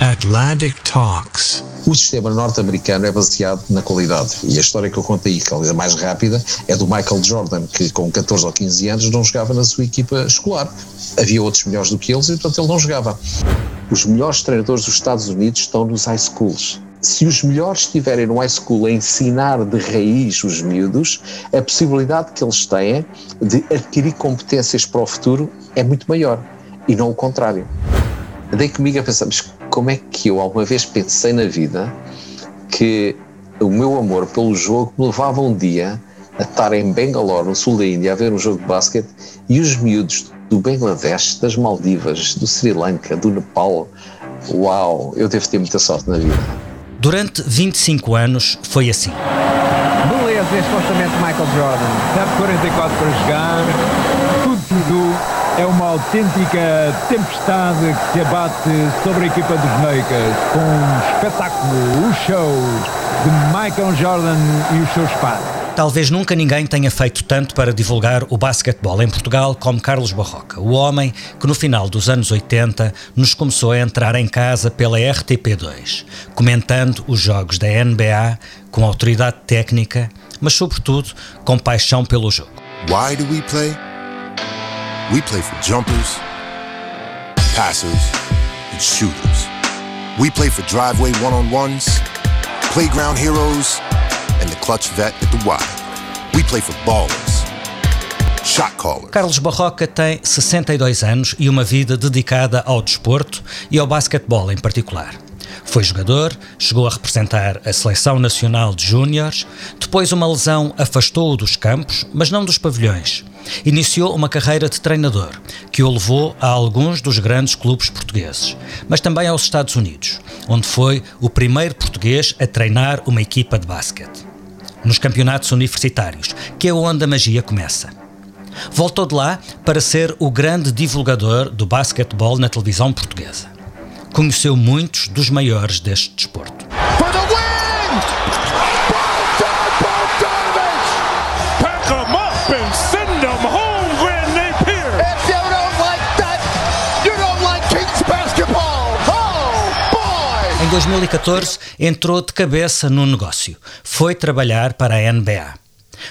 Atlantic Talks. O sistema norte-americano é baseado na qualidade. E a história que eu conto aí, que é a mais rápida, é do Michael Jordan, que com 14 ou 15 anos não jogava na sua equipa escolar. Havia outros melhores do que eles e, portanto, ele não jogava. Os melhores treinadores dos Estados Unidos estão nos high schools. Se os melhores estiverem no high school a ensinar de raiz os miúdos, a possibilidade que eles têm de adquirir competências para o futuro é muito maior. E não o contrário. Andei comigo a pensar, mas como é que eu alguma vez pensei na vida que o meu amor pelo jogo me levava um dia a estar em Bangalore, no sul da Índia, a ver um jogo de basquete e os miúdos do Bangladesh, das Maldivas, do Sri Lanka, do Nepal. Uau, eu devo ter muita sorte na vida. Durante 25 anos foi assim. Beleza, é supostamente Michael Jordan. Sabe 44 para jogar. É uma autêntica tempestade que se abate sobre a equipa dos Lakers com um espetáculo, o show de Michael Jordan e os seus pais. Talvez nunca ninguém tenha feito tanto para divulgar o basquetebol em Portugal como Carlos Barroca, o homem que no final dos anos 80 nos começou a entrar em casa pela RTP2, comentando os jogos da NBA com autoridade técnica, mas sobretudo com paixão pelo jogo. Why do we play? We play for jumpers, passers and shooters. We play for driveway one-on-ones, playground heroes and the clutch vet at the Y. We play for ballers. Carlos Barroca tem 62 anos e uma vida dedicada ao desporto e ao basquetebol em particular. Foi jogador, chegou a representar a Seleção Nacional de Júniores, depois uma lesão afastou-o dos campos, mas não dos pavilhões. Iniciou uma carreira de treinador, que o levou a alguns dos grandes clubes portugueses, mas também aos Estados Unidos, onde foi o primeiro português a treinar uma equipa de basquete. Nos campeonatos universitários, que é onde a magia começa. Voltou de lá para ser o grande divulgador do basquetebol na televisão portuguesa. Conheceu muitos dos maiores deste desporto. 2014, entrou de cabeça no negócio. Foi trabalhar para a NBA.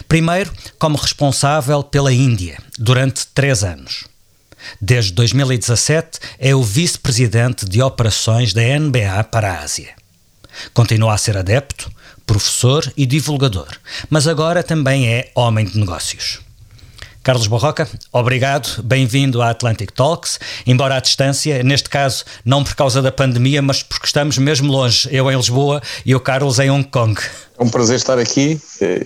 Primeiro, como responsável pela Índia, durante três anos. Desde 2017, é o vice-presidente de operações da NBA para a Ásia. Continua a ser adepto, professor e divulgador, mas agora também é homem de negócios. Carlos Barroca, obrigado, bem-vindo à Atlantic Talks, embora à distância, neste caso não por causa da pandemia, mas porque estamos mesmo longe, eu em Lisboa e o Carlos em Hong Kong. É um prazer estar aqui eh,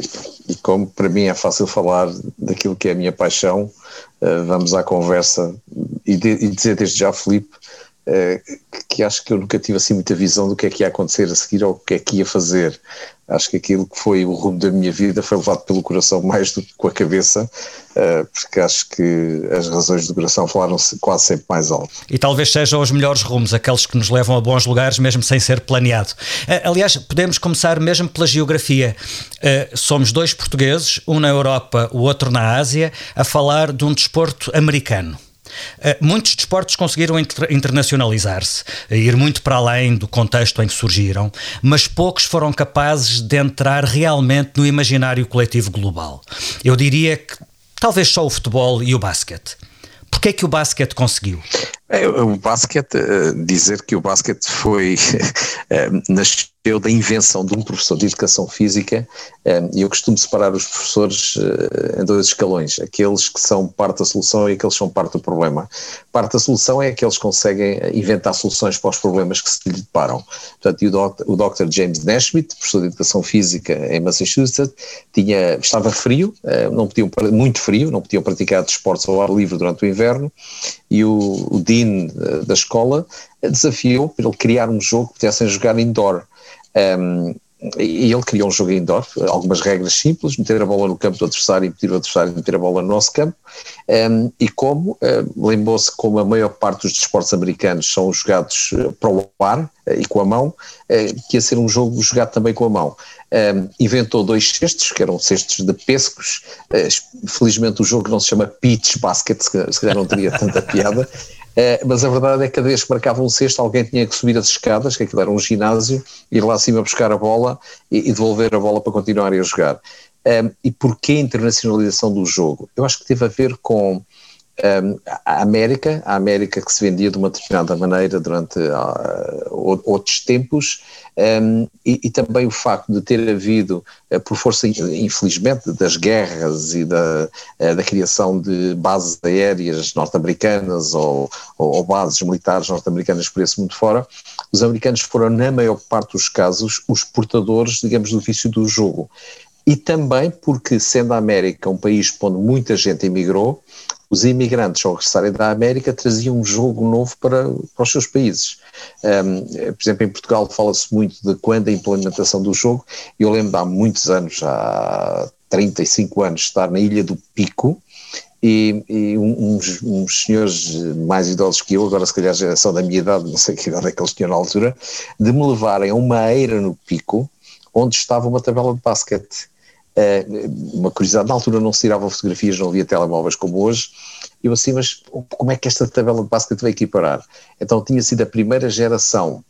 e como para mim é fácil falar daquilo que é a minha paixão, eh, vamos à conversa e, dizer desde já, Felipe, eh, que acho que eu nunca tive assim muita visão do que é que ia acontecer a seguir ou o que é que ia fazer. Acho que aquilo que foi o rumo da minha vida foi levado pelo coração mais do que com a cabeça, eh, porque acho que as razões do coração falaram quase sempre mais alto. E talvez sejam os melhores rumos, aqueles que nos levam a bons lugares, mesmo sem ser planeado. Aliás, podemos começar mesmo pela geografia. Somos dois portugueses, um na Europa, o outro na Ásia, a falar de um desporto americano. Eh, muitos desportos conseguiram inter internacionalizar-se, ir muito para além do contexto em que surgiram, mas poucos foram capazes de entrar realmente no imaginário coletivo global. Eu diria que talvez só o futebol e o basquete. Porquê é que o basquete conseguiu? É, o basquete, eh, dizer que o basquete foi, eh, nasceu da invenção de um professor de educação física, e eu costumo separar os professores eh, em dois escalões, aqueles que são parte da solução e aqueles que são parte do problema. Parte da solução é que conseguem inventar soluções para os problemas que se lhe deparam. Portanto, o Dr. James Naismith, professor de educação física em Massachusetts, tinha, estava frio, não podiam, muito frio, não podiam praticar desportos ao ar livre durante o inverno, e o, o dean uh, da escola desafiou para ele criar um jogo que pudessem jogar indoor. Um, e ele criou um jogo indoor, algumas regras simples, meter a bola no campo do adversário e impedir o adversário de meter a bola no nosso campo, um, e como, uh, lembrou-se como a maior parte dos desportos americanos são jogados uh, para o ar uh, e com a mão, que ia ser um jogo jogado também com a mão. Um, inventou dois cestos, que eram cestos de pescos, felizmente o jogo não se chama pitch basket, se calhar não teria tanta piada, mas a verdade é que cada vez que marcava um cesto alguém tinha que subir as escadas, que aquilo era um ginásio, ir lá acima buscar a bola e, e devolver a bola para continuar a jogar. Um, eh, e porquê a internacionalização do jogo? Eu acho que teve a ver com a América, a América que se vendia de uma determinada maneira durante uh, outros tempos, um, e, e, também o facto de ter havido, uh, por força, infelizmente, das guerras e da, uh, da criação de bases aéreas norte-americanas ou, ou, ou, bases militares norte-americanas por esse mundo fora, os americanos foram, na maior parte dos casos, os portadores, digamos, do vício do jogo. E também porque, sendo a América um país onde muita gente emigrou, os imigrantes, ao regressarem da América, traziam um jogo novo para, para os seus países. Um, por exemplo, em Portugal fala-se muito de quando a implementação do jogo, eu lembro há muitos anos, há 35 anos, estar na Ilha do Pico, e, e uns, uns, senhores mais idosos que eu, agora se calhar já são da minha idade, não sei que idade é que eles tinham na altura, de me levarem a uma eira no Pico, onde estava uma tabela de basquete uma curiosidade, na altura não se tiravam fotografias, não havia telemóveis como hoje, eu assim, mas como é que esta tabela de basquete veio aqui parar? Então tinha sido a primeira geração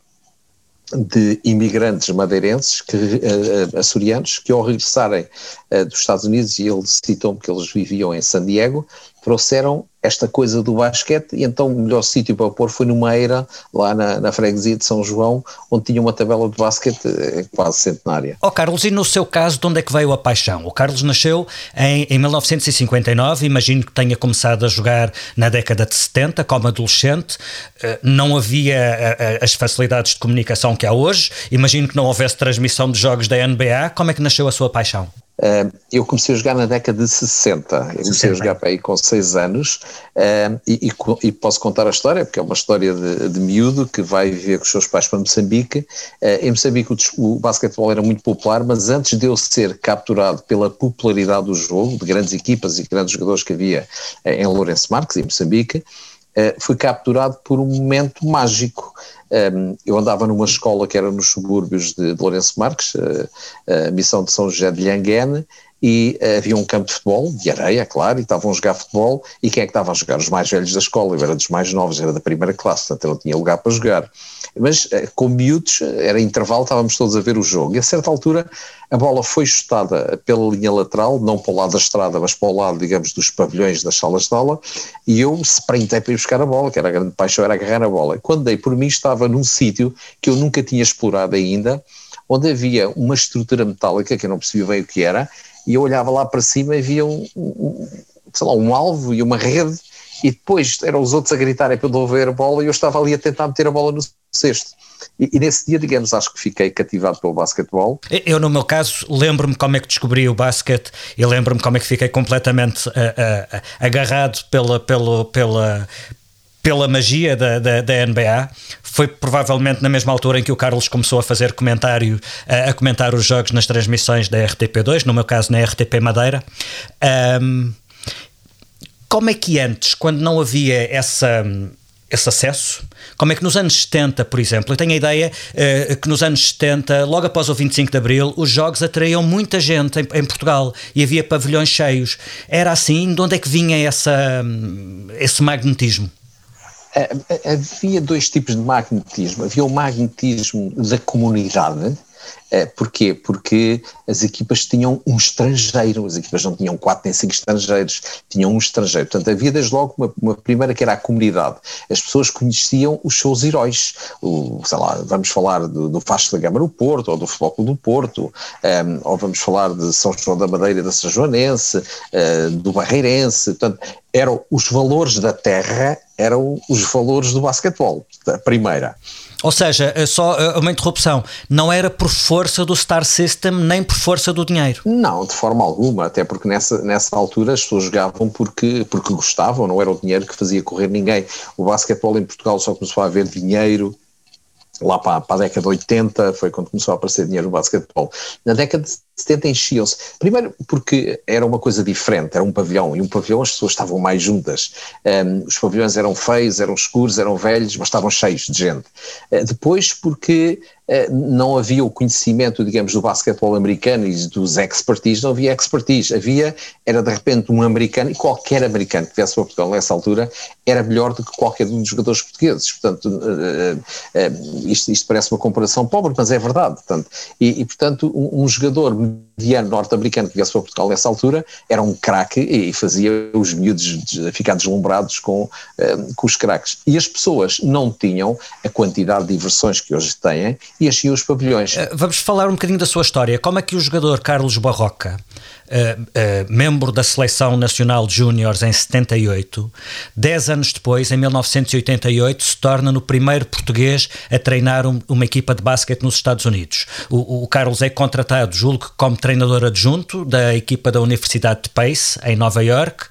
de imigrantes madeirenses, que, uh, açorianos, que ao regressarem uh, dos Estados Unidos, e ele citou-me que eles viviam em San Diego, trouxeram esta coisa do basquete e então o melhor sítio para pôr foi numa eira lá na, na freguesia de São João onde tinha uma tabela de basquete eh, quase centenária. Ó oh, Carlos, e no seu caso de onde é que veio a paixão? O Carlos nasceu em, em 1959, imagino que tenha começado a jogar na década de 70 como adolescente, eh, não havia eh, as facilidades de comunicação que há hoje, imagino que não houvesse transmissão de jogos da NBA, como é que nasceu a sua paixão? Uh, eu comecei a jogar na década de 60, eu comecei 60. a jogar para aí com 6 anos uh, e, e, e, posso contar a história, porque é uma história de, de miúdo que vai viver com os seus pais para Moçambique. Uh, em Moçambique o, o basquetebol era muito popular, mas antes de eu ser capturado pela popularidade do jogo, de grandes equipas e grandes jogadores que havia em Lourenço Marques, em Moçambique, fui capturado por um momento mágico. Um, eu andava numa escola que era nos subúrbios de, de Lourenço Marques, a, a missão de São José de Lhanguene, e uh, havia um campo de futebol, de areia, claro, e estavam a jogar futebol, e quem é que estava a jogar? Os mais velhos da escola, eu era dos mais novos, era da primeira classe, portanto eu não tinha lugar para jogar. Mas uh, com miúdos, era intervalo, estávamos todos a ver o jogo, e a certa altura a bola foi chutada pela linha lateral, não para o lado da estrada, mas para o lado, digamos, dos pavilhões das salas de aula, e eu sprintei para ir buscar a bola, que era a grande paixão, era agarrar a bola. Quando dei por mim, estava num sítio que eu nunca tinha explorado ainda, onde havia uma estrutura metálica, que eu não percebia bem o que era, e eu olhava lá para cima e via um, um, sei lá, um alvo e uma rede, e depois eram os outros a gritarem para eu devolver a bola e eu estava ali a tentar meter a bola no cesto. E, e, nesse dia, digamos, acho que fiquei cativado pelo basquetebol. Eu, no meu caso, lembro-me como é que descobri o basquete e lembro-me como é que fiquei completamente uh, uh, agarrado pela, pela, pela, pela magia da, da, da, NBA. Foi provavelmente na mesma altura em que o Carlos começou a fazer comentário, a, a comentar os jogos nas transmissões da RTP2, no meu caso na RTP Madeira. Um, como é que antes, quando não havia essa, esse acesso, como é que nos anos 70, por exemplo, eu tenho a ideia uh, que nos anos 70, logo após o 25 de Abril, os jogos atraíam muita gente em, em, Portugal e havia pavilhões cheios. Era assim? De onde é que vinha essa, esse magnetismo? É, é, havia dois tipos de magnetismo. Havia o magnetismo da comunidade, porquê? Porque as equipas tinham um estrangeiro, as equipas não tinham quatro nem cinco estrangeiros, tinham um estrangeiro. Portanto, havia desde logo uma, uma primeira que era a comunidade. As pessoas conheciam os seus heróis. O, sei lá, vamos falar do, do Vasco da Gama no Porto, ou do Futebol do Porto, um, ehm, ou vamos falar de São João da Madeira da São Joanense, uh, do Barreirense. Portanto, eram os valores da terra, eram os valores do basquetebol, a primeira. Ou seja, é só é uma interrupção, não era por força do Star System nem por força do dinheiro. Não, de forma alguma, até porque nessa, nessa altura as pessoas jogavam porque, porque gostavam, não era o dinheiro que fazia correr ninguém. O basquetebol em Portugal só começou a haver dinheiro lá para, para a década de 80, foi quando começou a aparecer dinheiro no basquetebol. Na década de 70 enchiam-se. Primeiro porque era uma coisa diferente, era um pavilhão, e um pavilhão as pessoas estavam mais juntas. Um, os pavilhões eram feios, eram escuros, eram velhos, mas estavam cheios de gente. Uh, depois porque não havia o conhecimento, digamos, do basquetebol americano e dos expertise, não havia expertise. Havia, era de repente um americano, e qualquer americano que viesse para Portugal nessa altura era melhor do que qualquer um dos jogadores portugueses. Portanto, uh, isto, isto, parece uma comparação pobre, mas é verdade. Portanto, e, e portanto, um, um jogador mediano norte-americano que viesse para Portugal nessa altura era um craque e fazia os miúdos ficar deslumbrados com, eh, com os craques. E as pessoas não tinham a quantidade de diversões que hoje têm e enchiam os pavilhões. Eh, vamos falar um bocadinho da sua história. Como é que o jogador Carlos Barroca Uh, uh, membro da Seleção Nacional de Júniores em 78, dez anos depois, em 1988, se torna no primeiro português a treinar um, uma equipa de basquete nos Estados Unidos. O, o, Carlos é contratado, julgo que como treinador adjunto da equipa da Universidade de Pace, em Nova York.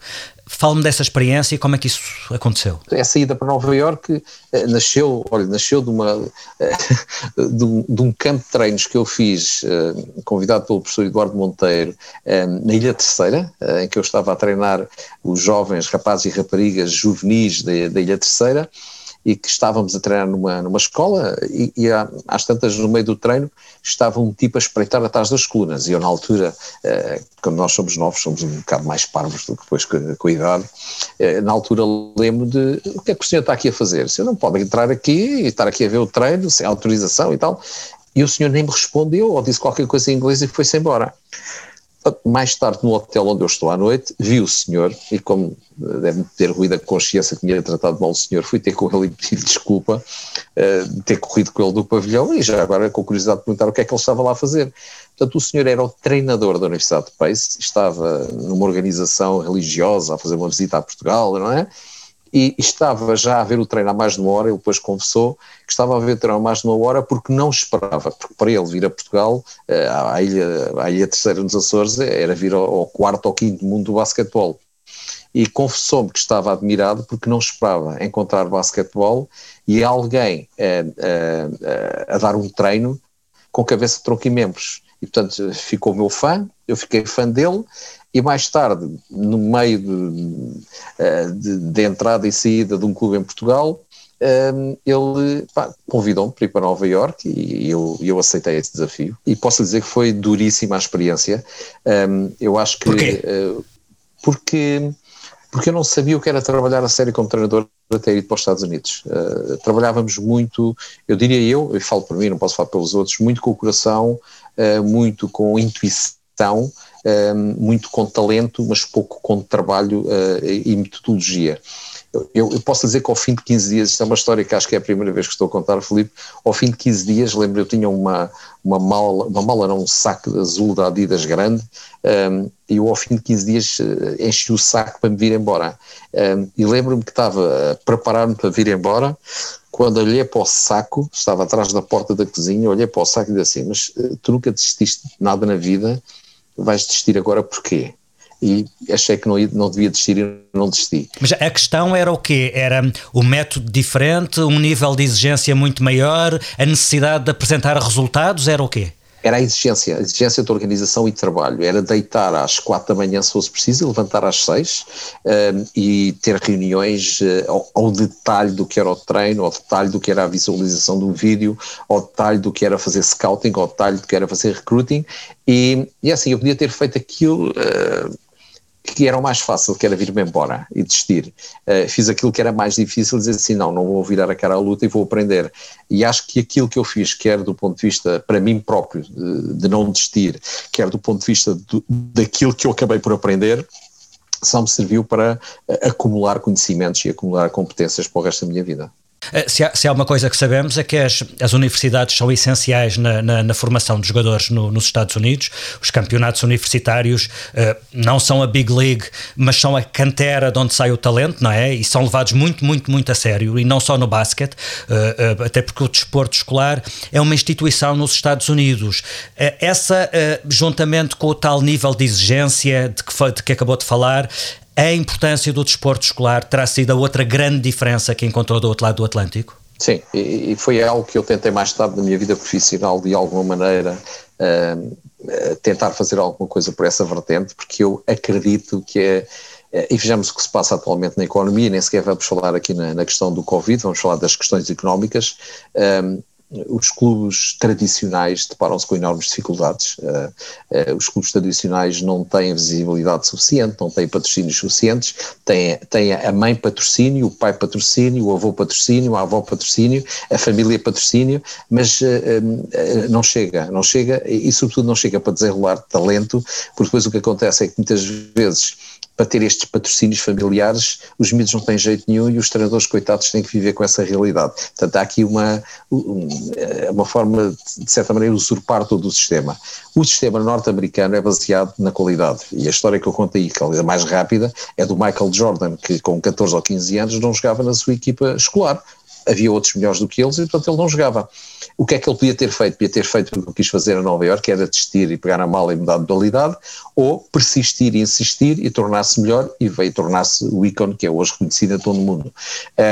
Fale-me dessa experiência e como é que isso aconteceu. Essa ida para Nova Iorque eh, nasceu, olha, nasceu de, uma, eh, de, um, de um campo de treinos que eu fiz, eh, convidado pelo professor Eduardo Monteiro, na Ilha Terceira, em que eu estava a treinar os jovens rapazes e raparigas juvenis da Ilha Terceira, e que estávamos a treinar numa, numa escola e, e às tantas no meio do treino estava um tipo a espreitar atrás das colunas e eu na altura, eh, quando nós somos novos somos um bocado mais parvos do que depois com, com a idade, eh, na altura lembro de o que é que o senhor está aqui a fazer? Você não pode entrar aqui e estar aqui a ver o treino sem autorização e tal e o senhor nem me respondeu ou disse qualquer coisa em inglês e foi-se embora. Mais tarde, no hotel onde eu estou à noite, vi o senhor e, como deve ter ruído a consciência que me tinha tratado mal o senhor, fui ter com ele e pedir desculpa uh, de ter corrido com ele do pavilhão e já agora com curiosidade de perguntar o que é que ele estava lá a fazer. Portanto, o senhor era o treinador da Universidade de Pace, estava numa organização religiosa a fazer uma visita a Portugal, não é? E estava já a ver o treino há mais de uma hora, ele depois confessou que estava a ver o treino há mais de uma hora porque não esperava, porque para ele vir a Portugal, eh, à ilha, à ilha terceira nos Açores, era vir ao, quarto ou quinto mundo do basquetebol. E confessou-me que estava admirado porque não esperava encontrar basquetebol e alguém a, eh, a, eh, a dar um treino com cabeça, tronco e membros. E portanto ficou meu fã, eu fiquei fã dele e mais tarde, no meio de, eh, de, de entrada e saída de um clube em Portugal, ehm, ele convidou-me para ir para Nova York e eu, eu aceitei esse desafio. E posso dizer que foi duríssima a experiência. Ehm, eu acho que. Porquê? Uh, porque, porque eu não sabia o que era trabalhar a sério como treinador até ir para os Estados Unidos. Uh, trabalhávamos muito, eu diria eu, e falo por mim, não posso falar pelos outros, muito com o coração, uh, muito com intuição muito com talento, mas pouco com trabalho uh, e metodologia. Eu, eu, posso dizer que ao fim de 15 dias, isto é uma história que acho que é a primeira vez que estou a contar, Felipe, ao fim de 15 dias, lembro eu tinha uma, uma mala, uma mala não, um saco azul da Adidas grande, um, ehm, e eu ao fim de 15 dias uh, enchi o saco para me vir embora. Um, ehm, e lembro-me que estava a preparar-me para vir embora, quando olhei para o saco, estava atrás da porta da cozinha, olhei para o saco e disse assim, mas uh, tu nunca desististe de nada na vida, vais desistir agora porquê? E achei que não, não devia desistir e não desisti. Mas a questão era o quê? Era o método diferente, um nível de exigência muito maior, a necessidade de apresentar resultados, era o quê? Era a exigência, a exigência de organização e trabalho. Era deitar às quatro da manhã se fosse preciso, levantar às seis um, e ter reuniões uh, ao, ao, detalhe do que era o treino, ao detalhe do que era a visualização do vídeo, ao detalhe do que era fazer scouting, ao detalhe do que era fazer recruiting. E, e assim, eu podia ter feito aquilo. Uh, que era o mais fácil, que era vir-me embora e desistir. Uh, fiz aquilo que era mais difícil, dizer assim, não, não vou virar a cara à luta e vou aprender. E acho que aquilo que eu fiz, quer do ponto de vista, para mim próprio, de, de não desistir, quer do ponto de vista do, daquilo que eu acabei por aprender, só me serviu para uh, acumular conhecimentos e acumular competências para o resto da minha vida. Eh, se há, se há, uma coisa que sabemos é que as, as universidades são essenciais na, na, na formação de jogadores no, nos Estados Unidos. Os campeonatos universitários uh, não são a Big League, mas são a cantera de onde sai o talento, não é? E são levados muito, muito, muito a sério, e não só no basquete, uh, uh, até porque o desporto escolar é uma instituição nos Estados Unidos. essa, juntamente com o tal nível de exigência de que, de que acabou de falar, a importância do desporto escolar terá sido a outra grande diferença que encontrou do outro lado do Atlântico? Sim, e, foi algo que eu tentei mais tarde na minha vida profissional, de alguma maneira, uh, tentar fazer alguma coisa por essa vertente, porque eu acredito que é. E vejamos o que se passa atualmente na economia, nem sequer vamos falar aqui na, na questão do Covid, vamos falar das questões económicas os clubes tradicionais deparam-se com enormes dificuldades. Uh, uh, os clubes tradicionais não têm visibilidade suficiente, não têm patrocínios suficientes, têm, têm a mãe patrocínio, o pai patrocínio, o avô patrocínio, a avó patrocínio, a família patrocínio, mas uh, não chega, não chega e, sobretudo, não chega para desenrolar talento, porque depois o que acontece é que muitas vezes para ter estes patrocínios familiares, os miúdos não têm jeito nenhum e os treinadores, coitados, têm que viver com essa realidade. Portanto, há aqui uma, uma forma, de certa maneira, usurpar todo o sistema. O sistema norte-americano é baseado na qualidade e a história que eu conto aí, que é a mais rápida, é do Michael Jordan, que com 14 ou 15 anos não jogava na sua equipa escolar. Havia outros melhores do que eles e, portanto, ele não jogava. O que é que ele podia ter feito? Podia ter feito o que quis fazer a Nova Iorque, era desistir e pegar a mala e mudar de modalidade, ou persistir e insistir e tornar-se melhor e veio tornar-se o ícone que é hoje reconhecido em todo o mundo.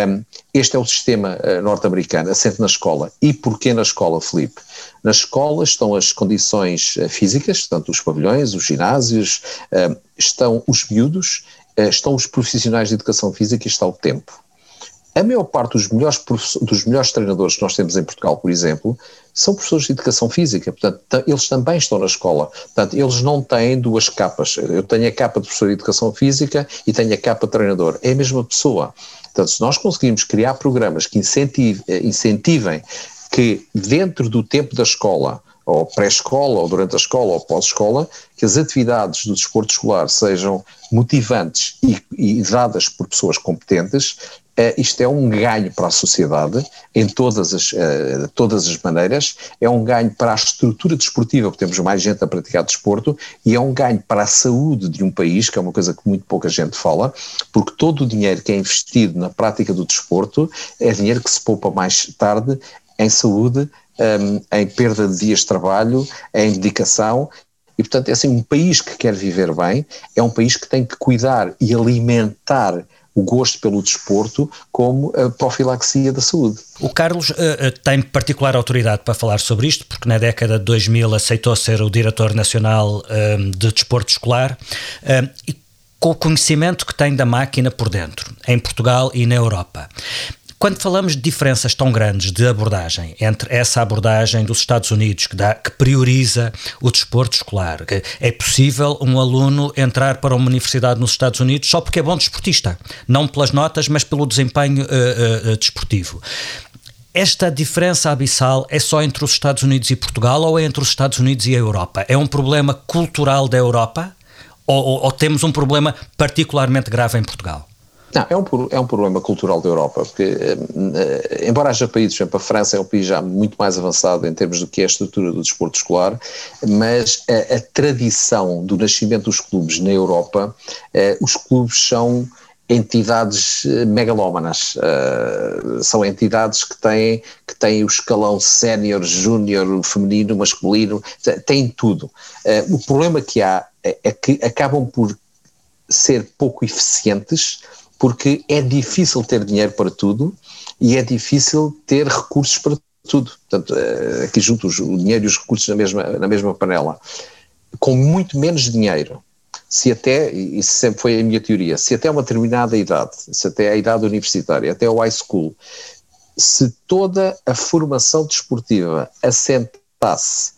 Um, este é o sistema uh, norte-americano, assente na escola. E porquê na escola, Felipe? Na escola estão as condições uh, físicas, tanto os pavilhões, os ginásios, uh, estão os miúdos, estão os profissionais de educação física e está o tempo. A maior parte dos melhores, dos melhores treinadores que nós temos em Portugal, por exemplo, são professores de educação física, portanto, eles também estão na escola. Portanto, eles não têm duas capas. Eu tenho a capa de professor de educação física e tenho a capa de treinador. É a mesma pessoa. Portanto, se nós conseguirmos criar programas que incentive, eh, incentivem que dentro do tempo da escola, ou pré-escola, ou durante a escola, ou pós-escola, que as atividades do desporto escolar sejam motivantes e, e dadas por pessoas competentes, Uh, isto é um ganho para a sociedade, em todas as, uh, todas as maneiras, é um ganho para a estrutura desportiva, porque temos mais gente a praticar desporto, e é um ganho para a saúde de um país, que é uma coisa que muito pouca gente fala, porque todo o dinheiro que é investido na prática do desporto é dinheiro que se poupa mais tarde em saúde, um, em perda de dias de trabalho, em dedicação, e, portanto, é assim, um país que quer viver bem é um país que tem que cuidar e alimentar o gosto pelo desporto como a profilaxia da saúde. O Carlos uh, tem particular autoridade para falar sobre isto, porque na década de 2000 aceitou ser o diretor nacional uh, de desporto escolar e com o conhecimento que tem da máquina por dentro, em Portugal e na Europa. Quando falamos de diferenças tão grandes de abordagem entre essa abordagem dos Estados Unidos, que, dá, que prioriza o desporto escolar, é possível um aluno entrar para uma universidade nos Estados Unidos só porque é bom desportista, não pelas notas, mas pelo desempenho uh, uh, desportivo. Esta diferença abissal é só entre os Estados Unidos e Portugal ou é entre os Estados Unidos e a Europa? É um problema cultural da Europa ou, ou, ou temos um problema particularmente grave em Portugal? Não, é um, é um problema cultural da Europa, porque, eh, embora haja países, por exemplo, a França é um país já muito mais avançado em termos do que é a estrutura do desporto escolar, mas a, a tradição do nascimento dos clubes na Europa, eh, os clubes são entidades eh, megalómanas, uh, são entidades que têm, que têm o escalão sénior, júnior, feminino, masculino, têm tudo. Uh, o problema que há é, é que acabam por ser pouco eficientes porque é difícil ter dinheiro para tudo e é difícil ter recursos para tudo. Portanto, eh, aqui juntos o dinheiro e os recursos na mesma, na mesma panela. Com muito menos dinheiro, se até, isso sempre foi a minha teoria, se até uma determinada idade, se até a idade universitária, até o high school, se toda a formação desportiva assentasse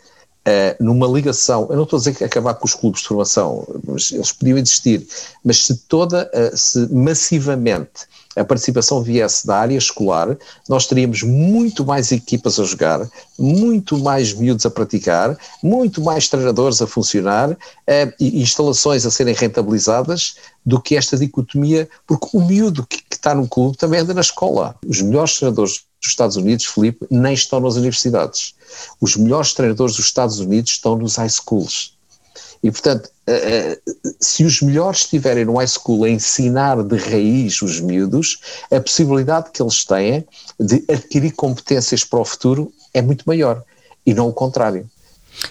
uh, numa ligação, eu não estou a dizer que acabar com os clubes de formação, eles podiam existir, mas se toda, uh, se massivamente a participação viesse da área escolar, nós teríamos muito mais equipas a jogar, muito mais miúdos a praticar, muito mais treinadores a funcionar eh, e instalações a serem rentabilizadas do que esta dicotomia, porque o miúdo que, que está no clube também anda na escola. Os melhores treinadores dos Estados Unidos, Felipe, nem estão nas universidades. Os melhores treinadores dos Estados Unidos estão nos high schools. E, portanto, eh, eh, se os melhores estiverem no high school a ensinar de raiz os miúdos, a possibilidade que eles têm de adquirir competências para o futuro é muito maior. E não o contrário.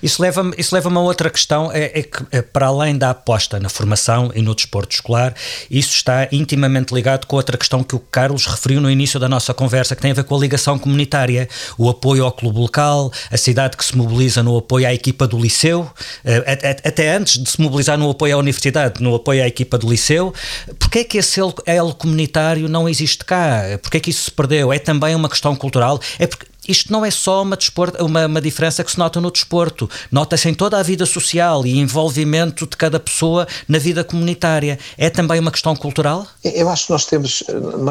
Isso leva-me isso leva a outra questão, é, é, que é, para além da aposta na formação e no desporto escolar, isso está intimamente ligado com outra questão que o Carlos referiu no início da nossa conversa, que tem a ver com a ligação comunitária, o apoio ao clube local, a cidade que se mobiliza no apoio à equipa do liceu, eh, até antes de se mobilizar no apoio à universidade, no apoio à equipa do liceu, porque é que esse elo comunitário não existe cá? Porque é que isso se perdeu? É também uma questão cultural? É porque isto não é só uma, desporto, uma, uma diferença que se nota no desporto, nota-se em toda a vida social e envolvimento de cada pessoa na vida comunitária. É também uma questão cultural? Eu acho que nós temos,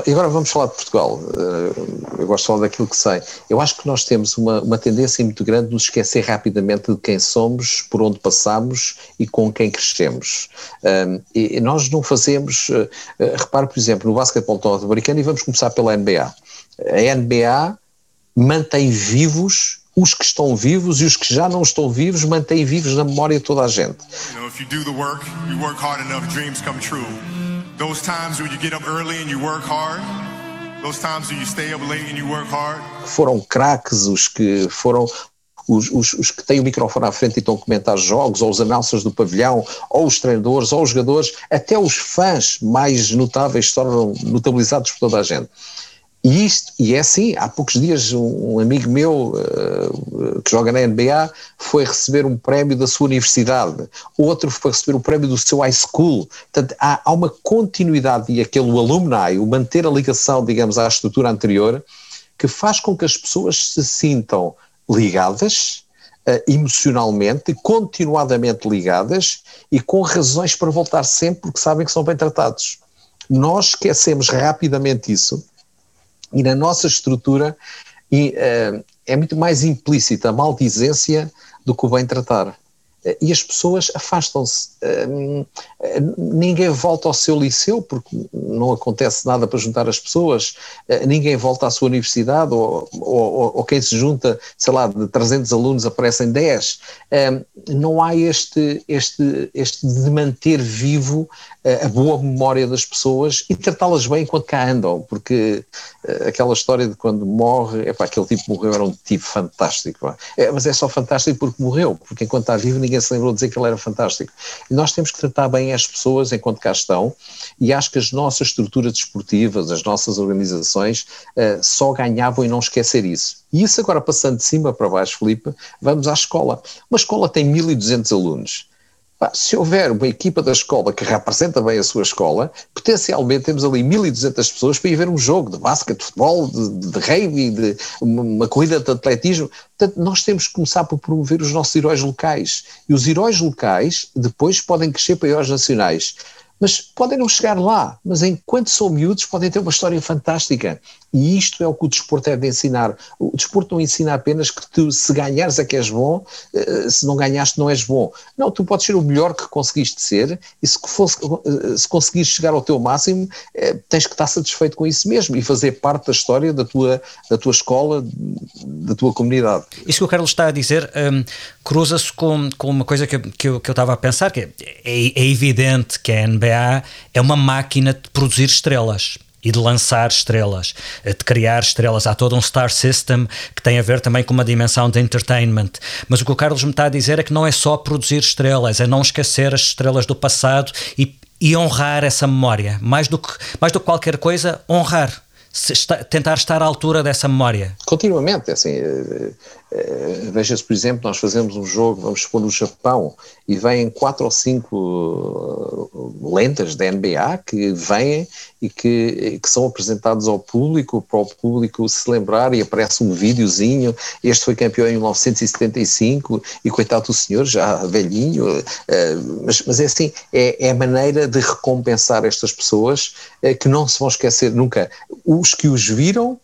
e agora vamos falar de Portugal, eh, eu gosto de falar daquilo que sei, eu acho que nós temos uma, uma tendência muito grande de nos esquecer rapidamente de quem somos, por onde passamos e com quem crescemos. E nós não fazemos, eh, eh, repare por exemplo, no basquetebol norte-americano e vamos começar pela NBA. A NBA mantém vivos os que estão vivos e os que já não estão vivos mantém vivos na memória de toda a gente. Foram craques os que foram os, os, os, que têm o microfone à frente e estão a comentar jogos, ou os announcers do pavilhão, ou os treinadores, ou os jogadores, até os fãs mais notáveis se tornam notabilizados por toda a gente. E isto, e é assim, há poucos dias um, amigo meu uh, que joga na NBA foi receber um prémio da sua universidade, outro foi receber o prémio do seu high school. Portanto, há, há uma continuidade e aquele alumni, o manter a ligação, digamos, à estrutura anterior, que faz com que as pessoas se sintam ligadas, uh, emocionalmente, continuadamente ligadas e com razões para voltar sempre porque sabem que são bem tratados. Nós esquecemos rapidamente isso e na nossa estrutura e, uh, é muito mais implícita a maldizência do que o bem tratar e as pessoas afastam-se. Ninguém volta ao seu liceu porque não acontece nada para juntar as pessoas, ninguém volta à sua universidade ou, ou, ou quem se junta, sei lá, de 300 alunos aparecem 10. Não há este, este, este de manter vivo a boa memória das pessoas e tratá-las bem enquanto cá andam, porque aquela história de quando morre, é para aquele tipo morreu, era um tipo fantástico, é, mas é só fantástico porque morreu, porque enquanto está vivo ninguém ninguém se lembrou de dizer que ele era fantástico. E nós temos que tratar bem as pessoas enquanto cá estão, e acho que as nossas estruturas desportivas, as nossas organizações, uh, só ganhavam em não esquecer isso. E isso agora passando de cima para baixo, Felipe, vamos à escola. Uma escola tem 1.200 alunos se houver uma equipa da escola que representa bem a sua escola, potencialmente temos ali 1.200 pessoas para ir ver um jogo de basquete, de futebol, de, de rugby, de uma corrida de atletismo. Portanto, nós temos que começar por promover os nossos heróis locais. E os heróis locais depois podem crescer para heróis nacionais mas podem não chegar lá, mas enquanto são miúdos podem ter uma história fantástica. E isto é o que o desporto é de ensinar. O desporto não ensina apenas que tu, se ganhares é que és bom, eh, se não ganhaste não és bom. Não, tu podes ser o melhor que conseguiste ser e se, fosse, eh, se conseguires chegar ao teu máximo, eh, tens que estar satisfeito com isso mesmo e fazer parte da história da tua, da tua escola, da tua comunidade. Isso que o Carlos está a dizer um, cruza-se com, com uma coisa que, que, eu, que eu estava a pensar, que é, é, é evidente que a NBA é uma máquina de produzir estrelas e de lançar estrelas, eh, de criar estrelas. Há todo um star system que tem a ver também com uma dimensão de entertainment. Mas o que o Carlos me está a dizer é que não é só produzir estrelas, é não esquecer as estrelas do passado e, e honrar essa memória. Mais do, que, mais do que qualquer coisa, honrar. Está, tentar estar à altura dessa memória. Continuamente, assim, eh, eh, veja-se, por exemplo, nós fazemos um jogo, vamos expor no Japão, e vêm quatro ou cinco uh, lendas da NBA que vêm e que, que são apresentados ao público, para o público se lembrar, e aparece um videozinho, este foi campeão em 1975, e coitado do senhor, já velhinho, uh, mas, mas é assim, é, é a maneira de recompensar estas pessoas que não se vão esquecer nunca. Os que os viram eh,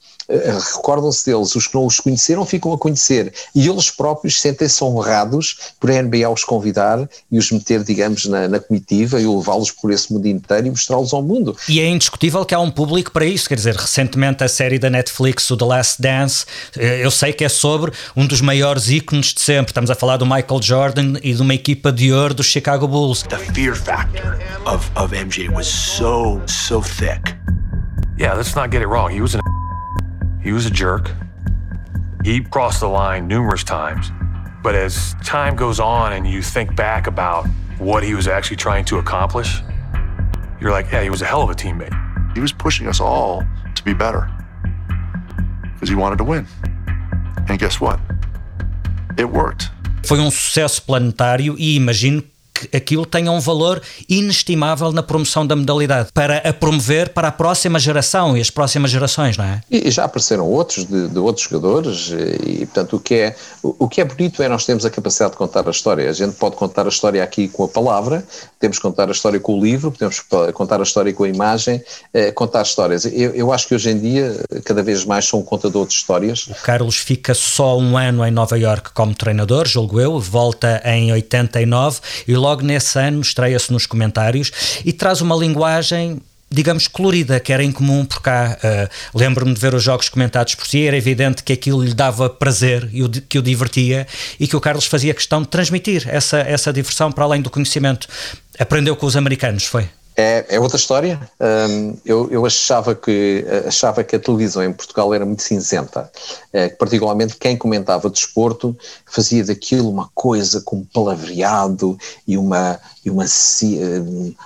recordam-se deles, os que não os conheceram ficam a conhecer e eles próprios sentem-se honrados por a NBA os convidar e os meter, digamos, na, na comitiva e levá-los por esse mundo inteiro e mostrá-los ao mundo. E é indiscutível que há um público para isso, quer dizer, recentemente a série da Netflix, o The Last Dance, eh, eu sei que é sobre um dos maiores ícones de sempre, estamos a falar do Michael Jordan e de uma equipa de ouro dos Chicago Bulls. The fear factor of, of MJ was so, so thick. Yeah, let's not get it wrong, he was an He was a jerk. He crossed the line numerous times. But as time goes on and you think back about what he was actually trying to accomplish, you're like, yeah, he was a hell of a teammate. He was pushing us all to be better because he wanted to win. And guess what? It worked. Foi um sucesso planetário e imagino que aquilo tenha um valor inestimável na promoção da modalidade, para a promover para a próxima geração e as próximas gerações, não é? E já apareceram outros de, de outros jogadores e, portanto, o que, é, o, o, que é bonito é nós termos a capacidade de contar a história. A gente pode contar a história aqui com a palavra, podemos contar a história com o livro, podemos contar a história com a imagem, eh, contar histórias. Eu, eu acho que hoje em dia, cada vez mais sou um contador de histórias. O Carlos fica só um ano em Nova York como treinador, julgo eu, volta em 89 e logo nesse ano estreia-se nos comentários e traz uma linguagem digamos, colorida, que era incomum por cá. Uh, Lembro-me de ver os jogos comentados por si, era evidente que aquilo lhe dava prazer e o, que o divertia e que o Carlos fazia questão de transmitir essa, essa diversão para além do conhecimento. Aprendeu com os americanos, foi? É, é outra história. Um, eu, eu achava, que, achava que a televisão em Portugal era muito cinzenta. É, particularmente quem comentava desporto fazia daquilo uma coisa com palavreado e uma, e uma,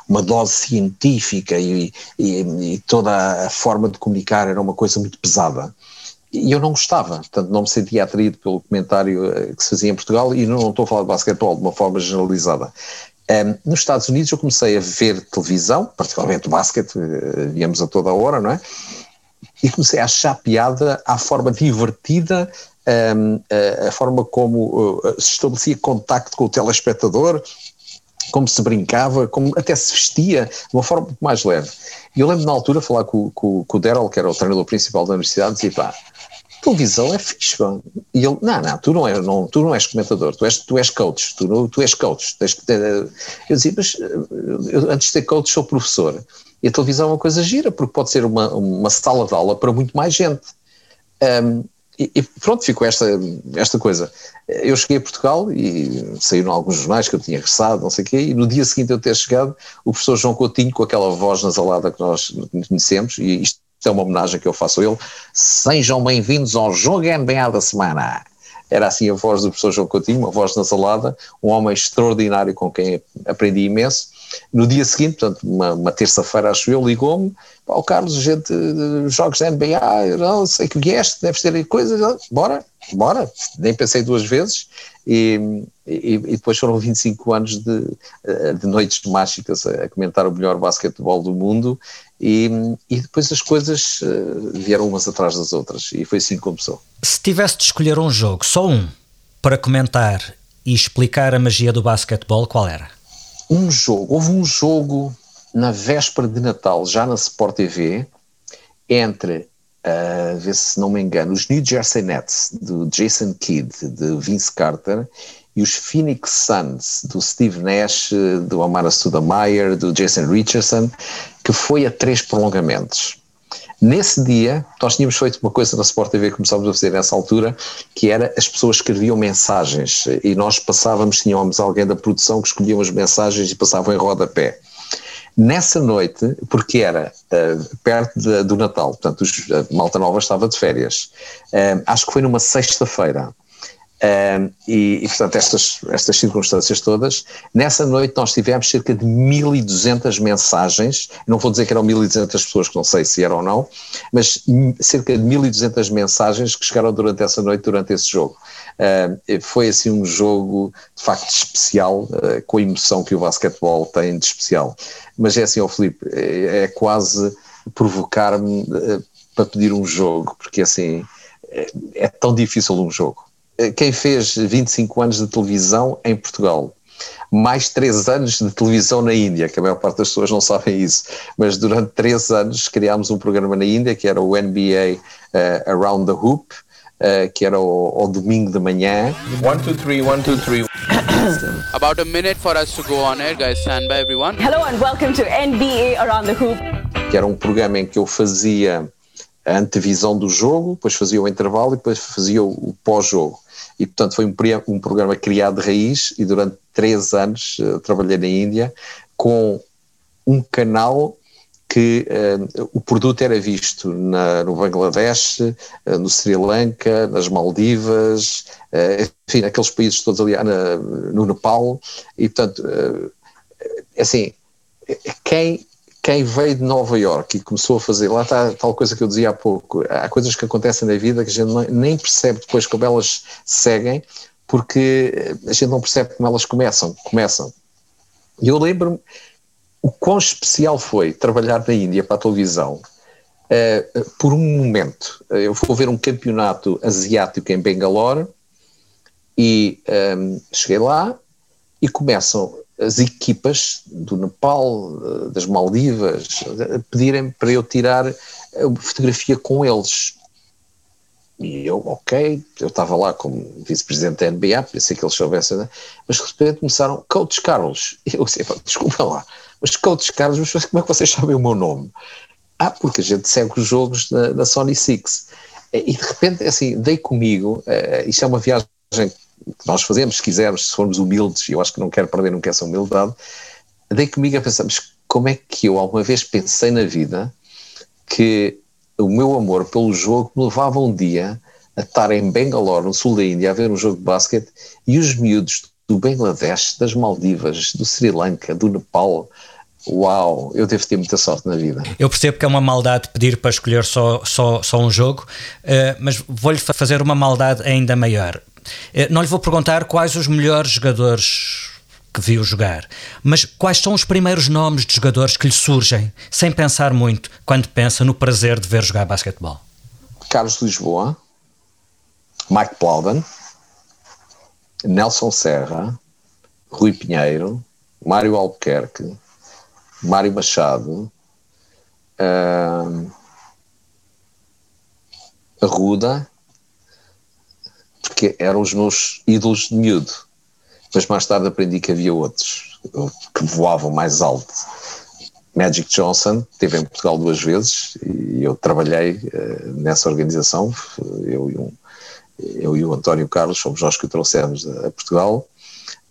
uma dose científica e, e, e toda a forma de comunicar era uma coisa muito pesada e eu não gostava, portanto não me sentia atraído pelo comentário eh, que se fazia em Portugal e não, não estou a falar de basquetebol de uma forma generalizada. Um, nos Estados Unidos eu comecei a ver televisão, particularmente basquete, uh, víamos a toda a hora, não é? E comecei a achar piada à forma divertida, um, a, a, forma como uh, se estabelecia contacto com o telespectador, como se brincava, como até se vestia de uma forma muito mais leve. E eu lembro na altura falar com, com, com o Daryl, que era o treinador principal da universidade, e dizia, pá, televisão é fixe, bom. E ele, não, não, tu não, és, não, tu não és comentador, tu és, tu és coach, tu, tu és coach. Tens que ter, eu dizia, mas eu, antes de ser coach sou professor. E a televisão é uma coisa gira, porque pode ser uma, uma sala de aula para muito mais gente. Um, e, e, pronto, ficou esta, esta coisa. Eu cheguei a Portugal e saíram alguns jornais que eu tinha regressado, não sei o quê, e no dia seguinte eu ter chegado, o professor João Coutinho, com aquela voz nasalada que nós conhecemos, e isto é uma homenagem que eu faço a ele. Sejam bem-vindos ao Jogo NBA da semana. Era assim a voz do professor João Coutinho, uma voz nasalada, um homem extraordinário com quem aprendi imenso. No dia seguinte, portanto, uma, uma terça-feira, acho eu, ligou-me, o Carlos, gente, jogos da NBA, não sei que vieste, deves ter coisas, bora, bora, nem pensei duas vezes, e, e, e, depois foram 25 anos de, de noites mágicas a, comentar o melhor basquetebol do mundo e, e depois as coisas eh, vieram umas atrás das outras e foi assim que começou. Se tivesse de escolher um jogo, só um, para comentar e explicar a magia do basquetebol, qual era? Um jogo, houve um jogo na véspera de Natal, já na Sport TV, entre uh, ver se não me engano, os New Jersey Nets, do Jason Kidd, de Vince Carter, e os Phoenix Suns, do Steve Nash, do Amara Stoudemire, do Jason Richardson, que foi a três prolongamentos. Nesse dia, nós tínhamos feito uma coisa na Sport TV que começámos a fazer nessa altura, que era as pessoas escreviam mensagens e nós passávamos, tínhamos alguém da produção que escolhia as mensagens e passavam em rodapé. Nessa noite, porque era uh, perto de, do Natal, portanto, os, a Malta Nova estava de férias, uh, acho que foi numa sexta-feira. E, e, portanto, estas, estas circunstâncias todas, nessa noite nós tivemos cerca de 1.200 mensagens, não vou dizer que eram 1.200 pessoas, que não sei se eram ou não, mas cerca de 1.200 mensagens que chegaram durante essa noite, durante esse jogo. Uh, foi assim um jogo de facto especial, uh, com a emoção que o basquetebol tem de especial. Mas é assim, ó oh, Filipe, é, é quase provocar-me uh, para pedir um jogo, porque assim é, é tão difícil um jogo quem fez 25 anos de televisão em Portugal, mais 3 anos de televisão na Índia, que a maior parte das pessoas não sabem isso, mas durante 3 anos criámos um programa na Índia que era o NBA uh, eh, Around the Hoop, uh, que era ao, domingo de manhã. 1, 2, 3, 1, 2, 3. About a minute for us to go on air, guys. Stand by, everyone. Hello and welcome to NBA Around the Hoop. Que era um programa em que eu fazia a antevisão do jogo, depois fazia o intervalo e depois fazia o, o pós-jogo e portanto foi um, um programa criado de raiz e durante três anos uh, trabalhei na Índia com um canal que uh, o produto era visto na, no Bangladesh, uh, no Sri Lanka, nas Maldivas, enfim, naqueles países todos ali na, no Nepal, e portanto, assim, quem quem veio de Nova York e começou a fazer, lá está tal coisa que eu dizia há pouco, há coisas que acontecem na vida que a gente nem percebe depois como elas seguem, porque a gente não percebe como elas começam, começam. E eu lembro-me o quão especial foi trabalhar na Índia para a televisão, uh, por um momento. Eu vou ver um campeonato asiático em Bangalore e um, cheguei lá e começam as equipas do Nepal, eh, das Maldivas, a pedirem para eu tirar a fotografia com eles. E eu, ok, eu estava lá como vice-presidente da NBA, pensei que eles soubessem, né? mas de repente começaram, Coach Carlos. Eu disse, desculpa lá, mas Coach Carlos, mas como é que vocês sabem o meu nome? Ah, porque a gente segue os jogos na, na Sony Six. E de repente, assim, dei comigo, uh, isto é uma viagem nós fazemos, se quisermos, se formos humildes, eu acho que não quero perder nunca essa humildade, dei comigo a pensar, mas como é que eu alguma vez pensei na vida que o meu amor pelo jogo me levava um dia a estar em Bangalore, no sul da Índia, a ver um jogo de basquete e os miúdos do Bangladesh, das Maldivas, do Sri Lanka, do Nepal, Uau, eu devo ter muita sorte na vida. Eu percebo que é uma maldade pedir para escolher só, só, só um jogo, uh, mas vou-lhe fazer uma maldade ainda maior. Uh, não lhe vou perguntar quais os melhores jogadores que viu jogar, mas quais são os primeiros nomes de jogadores que lhe surgem, sem pensar muito, quando pensa no prazer de ver jogar basquetebol? Carlos Lisboa, Mike Plowden, Nelson Serra, Rui Pinheiro, Mário Albuquerque, Mário Machado, uh, Arruda, porque eram os meus ídolos de miúdo. Mas mais tarde aprendi que havia outros que voavam mais alto. Magic Johnson esteve em Portugal duas vezes e eu trabalhei uh, nessa organização. Eu e, um, eu e o António Carlos fomos nós que o trouxemos a, a Portugal.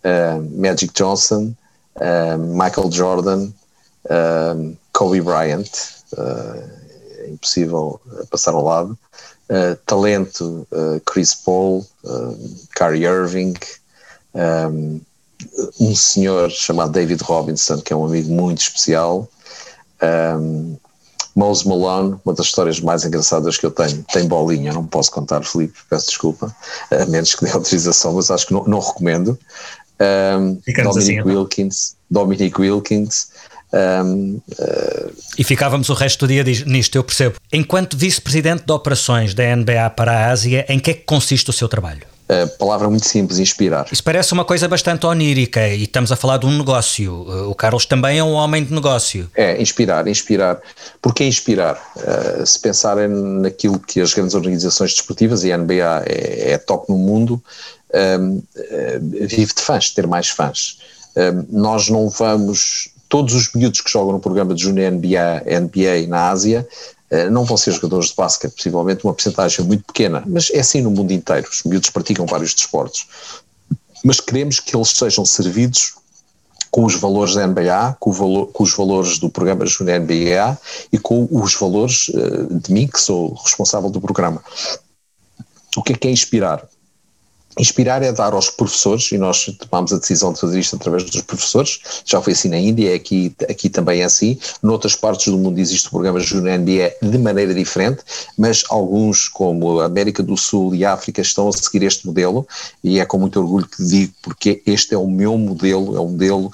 Uh, Magic Johnson, uh, Michael Jordan, Kobe Bryant, é impossível passar ao lado. Uh, talento, uh, Chris Paul, Kyrie Irving, um, um senhor chamado David Robinson, que é um amigo muito especial. Um, Mose Malone, uma das histórias mais engraçadas que eu tenho, tem bolinha, não posso contar, Felipe, peço desculpa, a menos que dê autorização, mas acho que não, não recomendo. Um, Dominic assim, então. Wilkins, Dominic Wilkins, um, uh... Eh, e ficávamos o resto do dia nisto, eu percebo. Enquanto vice-presidente de operações da NBA para a Ásia, em que é que consiste o seu trabalho? Uh, palavra muito simples, inspirar. Isso parece uma coisa bastante onírica e estamos a falar de um negócio. Uh, o Carlos também é um homem de negócio. É, inspirar, inspirar. Porque inspirar? Uh, se pensarem naquilo que as grandes organizações desportivas, e a NBA é, é top no mundo, um, vive de fãs, ter mais fãs. Um, nós não vamos todos os miúdos que jogam no programa de Junior NBA, NBA na Ásia eh, não vão ser jogadores de basquete, possivelmente uma porcentagem muito pequena, mas é assim no mundo inteiro. Os miúdos praticam vários desportos. Mas queremos que eles sejam servidos com os valores da NBA, com, com, os valores do programa Junior NBA e com os valores uh, de mim, que sou responsável do programa. O que é que é inspirar? Inspirar é dar aos professores, e nós tomámos a decisão de fazer isto através dos professores, já foi assim na Índia, aqui, aqui também é assim, noutras partes do mundo existe o programa Júnior NBA de maneira diferente, mas alguns, como a América do Sul e a África, estão a seguir este modelo, e é com muito orgulho que digo, porque este é o meu modelo, é um modelo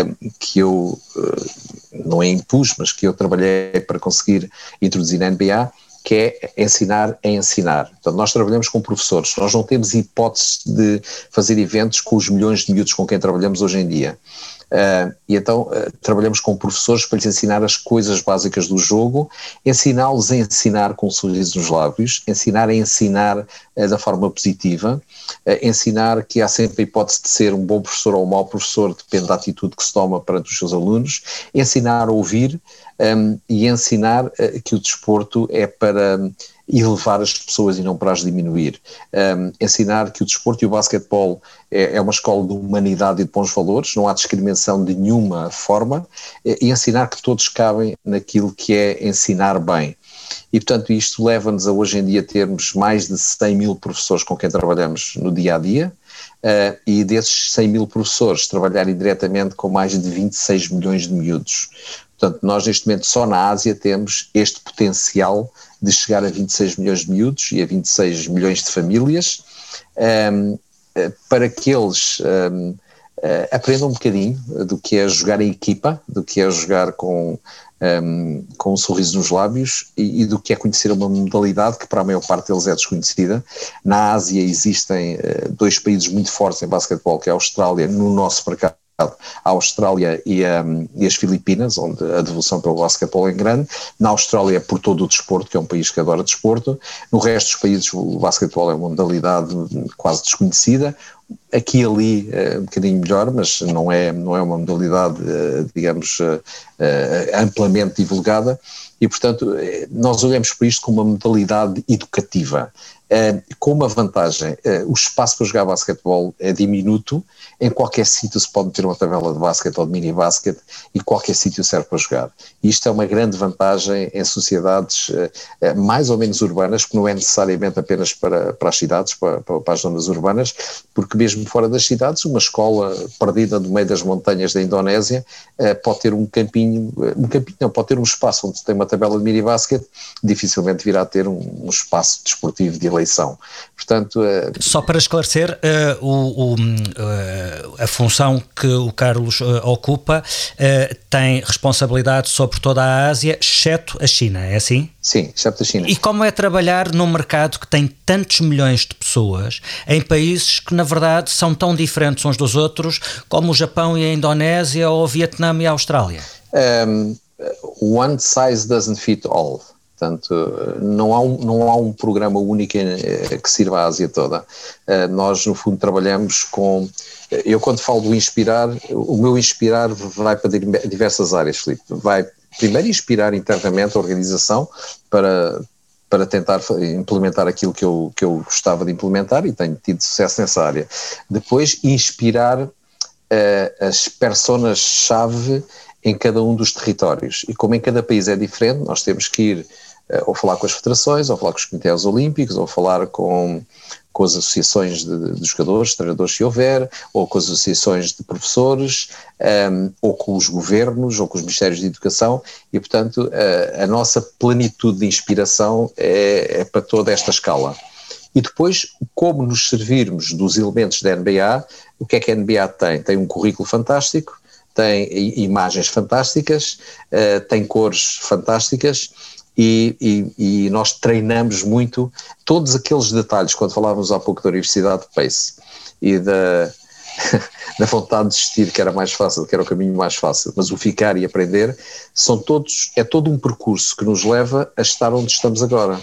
um, que eu uh, não é impus, mas que eu trabalhei para conseguir introduzir na NBA, que é ensinar a ensinar. Portanto, nós trabalhamos com professores, nós não temos hipótese de fazer eventos com os milhões de miúdos com quem trabalhamos hoje em dia. Uh, e então uh, trabalhamos com professores para lhes ensinar as coisas básicas do jogo, ensiná-los a ensinar com um sorriso nos lábios, ensinar a ensinar uh, da forma positiva, ensinar que há sempre a hipótese de ser um bom professor ou um mau professor, depende da atitude que se toma perante os seus alunos, ensinar a ouvir um, e ensinar que o desporto é para elevar as pessoas e não para as diminuir. Um, ensinar que o desporto e o basquetebol é, é, uma escola de humanidade e de bons valores, não há discriminação de nenhuma forma, e ensinar que todos cabem naquilo que é ensinar bem. E, portanto, isto leva-nos a hoje em dia termos mais de 100 mil professores com quem trabalhamos no dia a dia, uh, e desses 100 mil professores trabalharem diretamente com mais de 26 milhões de miúdos. Portanto, nós neste momento só na Ásia temos este potencial de chegar a 26 milhões de miúdos e a 26 milhões de famílias, um, eh, para que eles um, uh, eh, aprendam um bocadinho do que é jogar em equipa, do que é jogar com, um, com um sorriso nos lábios e, e, do que é conhecer uma modalidade que para a maior parte deles é desconhecida. Na Ásia existem uh, dois países muito fortes em basquetebol, que é a Austrália, no nosso mercado a Austrália e, um, e, as Filipinas, onde a devolução pelo basquetebol é grande. Na Austrália, por todo o desporto, que é um país que adora desporto. No resto dos países, o basquetebol é uma modalidade quase desconhecida. Aqui e ali é um bocadinho melhor, mas não é, não é uma modalidade, eh, digamos, eh, amplamente divulgada. E, portanto, nós olhamos para isto como uma modalidade educativa. Com uma vantagem, o espaço para jogar basquetebol é diminuto, em qualquer sítio se pode ter uma tabela de basquete ou de mini basquete e qualquer sítio serve para jogar. E isto é uma grande vantagem em sociedades eh, mais ou menos urbanas, que não é necessariamente apenas para, para as cidades, para, para, as zonas urbanas, porque mesmo fora das cidades, uma escola perdida no meio das montanhas da Indonésia eh, pode ter um campinho, eh, um campinho não, pode ter um espaço onde tem uma tabela de mini basquete, dificilmente virá a ter um, um espaço desportivo de eleição. Portanto, só para esclarecer, uh, o, o uh, a função que o Carlos uh, ocupa uh, tem responsabilidade sobre toda a Ásia, exceto a China, é assim? Sim, exceto a China. E como é trabalhar num mercado que tem tantos milhões de pessoas em países que, na verdade, são tão diferentes uns dos outros, como o Japão e a Indonésia, ou o Vietnã e a Austrália? Um, one size doesn't fit all. Portanto, não há um, não há um programa único eh, que sirva à Ásia toda. Eh, nós, no fundo, trabalhamos com. Eu, quando falo do inspirar, o meu inspirar vai para diversas áreas, Filipe. Vai primeiro inspirar internamente a organização para, para tentar implementar aquilo que eu, que eu gostava de implementar e tenho tido sucesso nessa área. Depois, inspirar as personas-chave em cada um dos territórios. E como em cada país é diferente, nós temos que ir ou falar com as federações, ou falar com os comitês olímpicos, ou falar com, com as associações de, de jogadores, treinadores se houver, ou com as associações de professores, um, ehm, ou com os governos, ou com os ministérios de educação, e portanto uh, a nossa plenitude de inspiração é, é para toda esta escala. E depois, como nos servirmos dos elementos da NBA, o que é que a NBA tem? Tem um currículo fantástico, tem imagens fantásticas, uh, tem cores fantásticas e, e, e, nós treinamos muito todos aqueles detalhes, quando falávamos há pouco da Universidade de Pace e da, da vontade de desistir, que era mais fácil, que era o caminho mais fácil, mas o ficar e aprender, são todos, é todo um percurso que nos leva a estar onde estamos agora.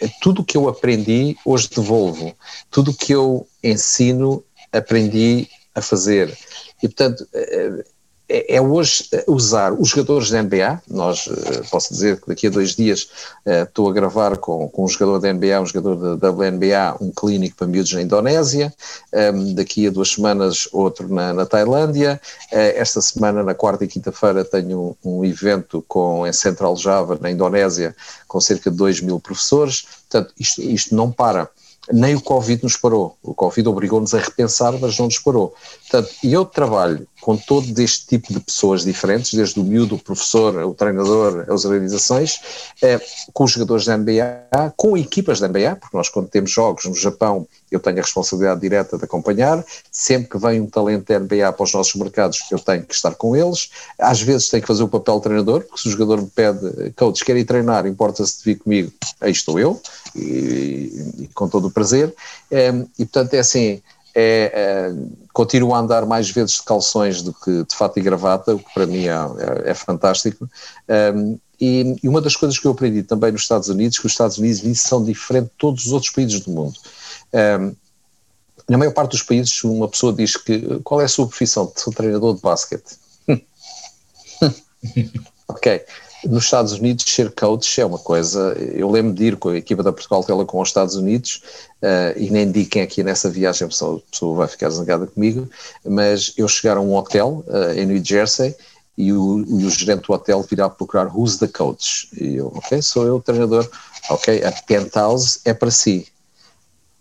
É tudo o que eu aprendi, hoje devolvo. Tudo o que eu ensino, aprendi a fazer. E, portanto, eh, é, é, hoje usar os jogadores da NBA, nós, eh, posso dizer que daqui a dois dias uh, estou a gravar com, com um jogador da NBA, um jogador da WNBA, um clínico para miúdos na Indonésia, ehm, daqui a duas semanas outro na, na Tailândia, esta semana, na quarta e quinta-feira, tenho um, um, evento com, em Central Java, na Indonésia, com cerca de 2 mil professores, portanto, isto, isto não para. nem o Covid nos parou. O Covid obrigou-nos a repensar, mas não nos parou. Portanto, eu trabalho com todo este tipo de pessoas diferentes, desde o miúdo, o professor, o treinador, as organizações, eh, com os jogadores da NBA, com equipas da NBA, porque nós quando temos jogos no Japão, eu tenho a responsabilidade direta de acompanhar, sempre que vem um talento da NBA para os nossos mercados, eu tenho que estar com eles, às vezes tenho que fazer o papel de treinador, porque se o jogador me pede, coach, quer ir treinar, importa-se de vir comigo, aí estou eu, e, e com todo o prazer, eh, e portanto é assim, é, é, continuo a andar mais vezes de calções do que de fato e gravata, o que para mim é, é, é fantástico. Um, e, e, uma das coisas que eu aprendi também nos Estados Unidos, que os Estados Unidos são diferentes de todos os outros países do mundo. Um, na maior parte dos países, uma pessoa diz que qual é a sua profissão? Sou treinador de basquete. ok nos Estados Unidos ser coach é uma coisa, eu lembro de ir com a equipa da Portugal Telecom aos Estados Unidos uh, e nem digo quem aqui nessa viagem a pessoa, a pessoa vai ficar zangada comigo, mas eu chegar a um hotel uh, em New Jersey e o, e o, gerente do hotel virá procurar who's the coach? E eu, ok, sou eu o treinador, ok, a penthouse é para si.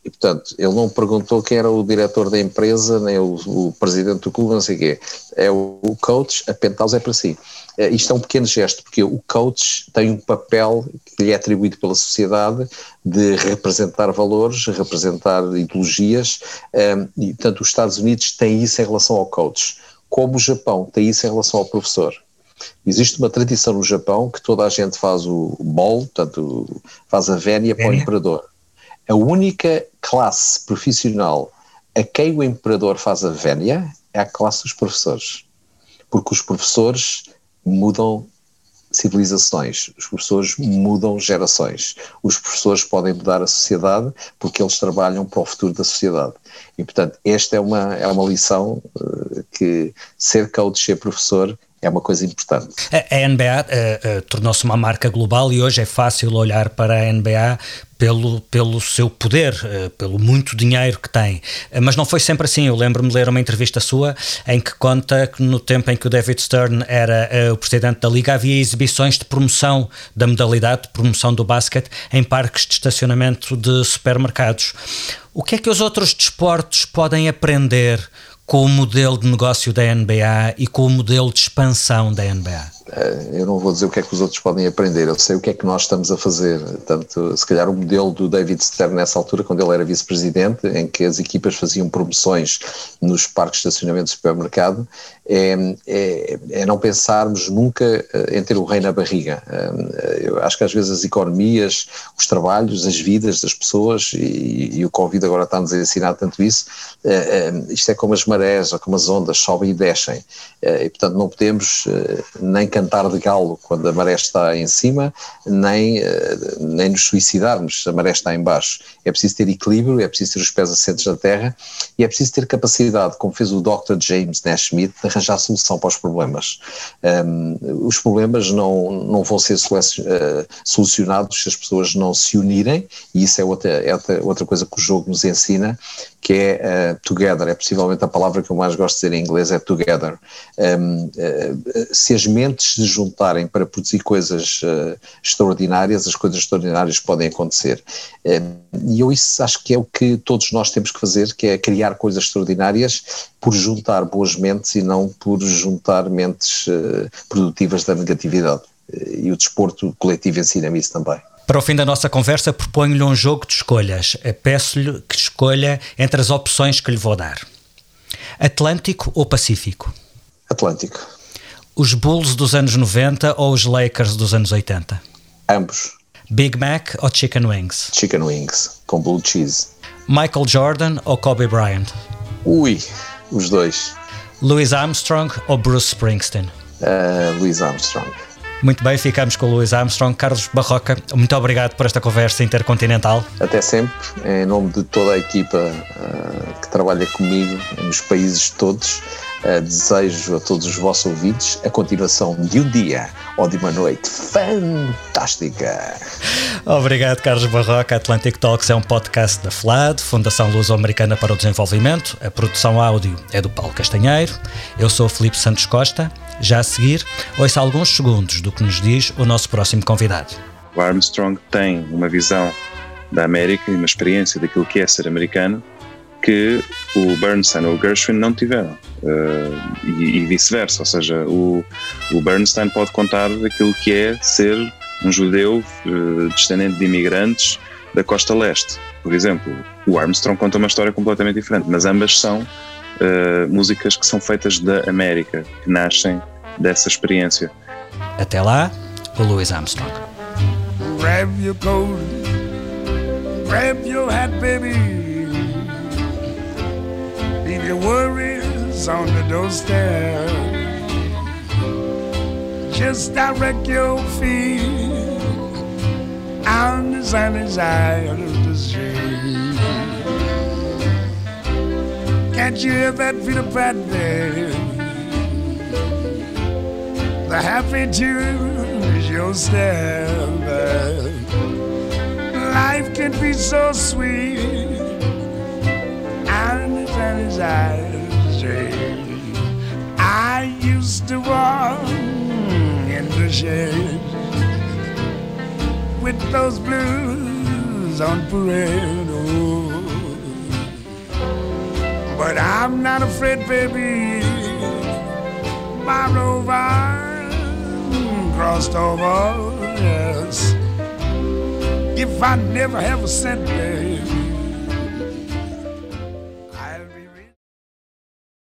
E portanto ele não perguntou quem era o diretor da empresa nem o, o presidente do clube, não sei o quê, é o, o coach, a penthouse é para si isto é um pequeno gesto, porque o coach tem um papel que lhe é atribuído pela sociedade de representar valores, representar ideologias, um, eh, e portanto os Estados Unidos têm isso em relação ao coach, como o Japão tem isso em relação ao professor. Existe uma tradição no Japão que toda a gente faz o bol, portanto faz a vénia para o imperador. A única classe profissional a quem o imperador faz a vénia é a classe dos professores. Porque os professores mudam civilizações, os professores mudam gerações, os professores podem mudar a sociedade porque eles trabalham para o futuro da sociedade. E, portanto, esta é uma, é uma lição uh, que ser coach, ser professor, é uma coisa importante. A, NBA uh, uh, tornou-se uma marca global e hoje é fácil olhar para a NBA pelo, pelo seu poder, uh, pelo muito dinheiro que tem. mas não foi sempre assim. Eu lembro-me de ler uma entrevista sua em que conta que no tempo em que o David Stern era o presidente da liga havia exibições de promoção da modalidade, de promoção do basquete, em parques de estacionamento de supermercados. O que é que os outros desportos podem aprender com o modelo de negócio da NBA e com o modelo de expansão da NBA? Eh, eu não vou dizer o que é que os outros podem aprender, eu sei o que é que nós estamos a fazer. Tanto, se calhar, o modelo do David Stern nessa altura, quando ele era vice-presidente, em que as equipas faziam promoções nos parques de estacionamento de supermercado, é, é, é, não pensarmos nunca eh, em ter o rei na barriga. Eh, eu acho que às vezes as economias, os trabalhos, as vidas das pessoas, e, e o Covid agora está-nos a ensinar tanto isso, isto é como as marés ou como as ondas, sobem e descem. E, portanto, não podemos nem cantar de galo quando a maré está em cima, nem, eh, nem nos suicidarmos se a maré está em baixo. É preciso ter equilíbrio, é preciso ter os pés assentes na terra e é preciso ter capacidade, como fez o Dr. James Nash Smith, de arranjar solução para os problemas. Um, os problemas não, não vão ser uh, solucionados se as pessoas não se unirem e isso é outra, é outra, outra coisa que o jogo nos ensina, que é uh, together, é possivelmente a palavra que eu mais gosto de dizer em inglês é together. Um, uh, se as mentes se juntarem para produzir coisas uh, extraordinárias, as coisas extraordinárias podem acontecer. e eu isso acho que é o que todos nós temos que fazer, que é criar coisas extraordinárias por juntar boas mentes e não por juntar mentes produtivas da negatividade. e o desporto coletivo ensina-me isso também. Para o fim da nossa conversa, proponho-lhe um jogo de escolhas. Peço-lhe que escolha entre as opções que lhe vou dar: Atlântico ou Pacífico? Atlântico. Os Bulls dos anos 90 ou os Lakers dos anos 80? Ambos. Big Mac ou Chicken Wings? Chicken Wings, com blue cheese. Michael Jordan ou Kobe Bryant? Ui, os dois. Louis Armstrong ou Bruce Springsteen? Uh, Louis Armstrong. Muito bem, ficamos com o Luís Armstrong. Carlos Barroca, muito obrigado por esta conversa intercontinental. Até sempre, em nome de toda a equipa uh, que trabalha comigo nos países todos. Uh, desejo a todos os vossos ouvintes a continuação de um dia ou de uma noite fantástica. Obrigado, Carlos Barroca. Atlantic Talks é um podcast da FLAD, Fundação Luso-Americana para o Desenvolvimento. A produção áudio é do Paulo Castanheiro. Eu sou o Felipe Santos Costa. Já a seguir, ouça alguns segundos do que nos diz o nosso próximo convidado. O Armstrong tem uma visão da América e uma experiência daquilo que é ser americano que o Bernstein ou o Gershwin não tiveram. Uh, e, e vice-versa, ou seja, o, o, Bernstein pode contar daquilo que é ser um judeu uh, descendente de imigrantes da costa leste, por exemplo. O Armstrong conta uma história completamente diferente, mas ambas são uh, músicas que são feitas da América, que nascem dessa experiência. Até lá, o Louis Armstrong. Grab your coat, grab your hat, baby. Leave your worries on the doorstep. Just direct your feet on the sunny side of the street. Can't you hear that Peter Pan, baby? The happy tune is your step. Life can be so sweet, and the is straight. I used to walk in the shade with those blues on parade. Oh. But I'm not afraid, baby. My rover crossed over, yes. If I never have a cent, babe,